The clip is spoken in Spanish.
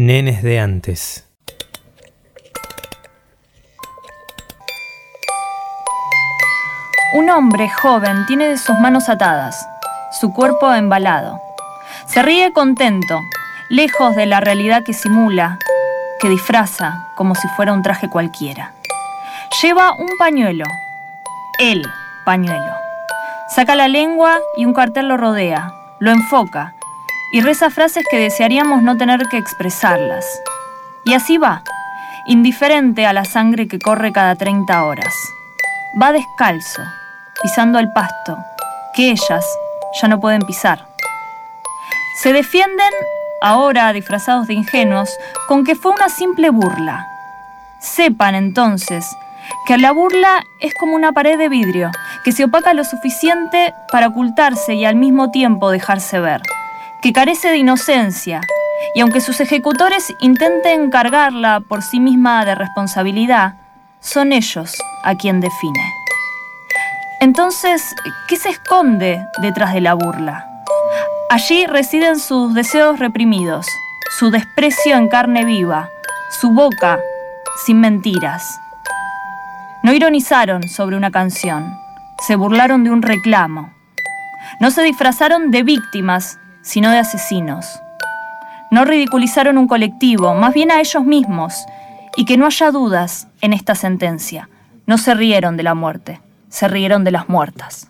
Nenes de antes. Un hombre joven tiene sus manos atadas, su cuerpo embalado. Se ríe contento, lejos de la realidad que simula, que disfraza como si fuera un traje cualquiera. Lleva un pañuelo, el pañuelo. Saca la lengua y un cartel lo rodea, lo enfoca y reza frases que desearíamos no tener que expresarlas. Y así va, indiferente a la sangre que corre cada 30 horas. Va descalzo, pisando el pasto, que ellas ya no pueden pisar. Se defienden, ahora disfrazados de ingenuos, con que fue una simple burla. Sepan entonces que la burla es como una pared de vidrio, que se opaca lo suficiente para ocultarse y al mismo tiempo dejarse ver, que carece de inocencia, y aunque sus ejecutores intenten cargarla por sí misma de responsabilidad, son ellos a quien define. Entonces, ¿qué se esconde detrás de la burla? Allí residen sus deseos reprimidos, su desprecio en carne viva, su boca sin mentiras. No ironizaron sobre una canción, se burlaron de un reclamo. No se disfrazaron de víctimas, sino de asesinos. No ridiculizaron un colectivo, más bien a ellos mismos, y que no haya dudas en esta sentencia, no se rieron de la muerte se rieron de las muertas.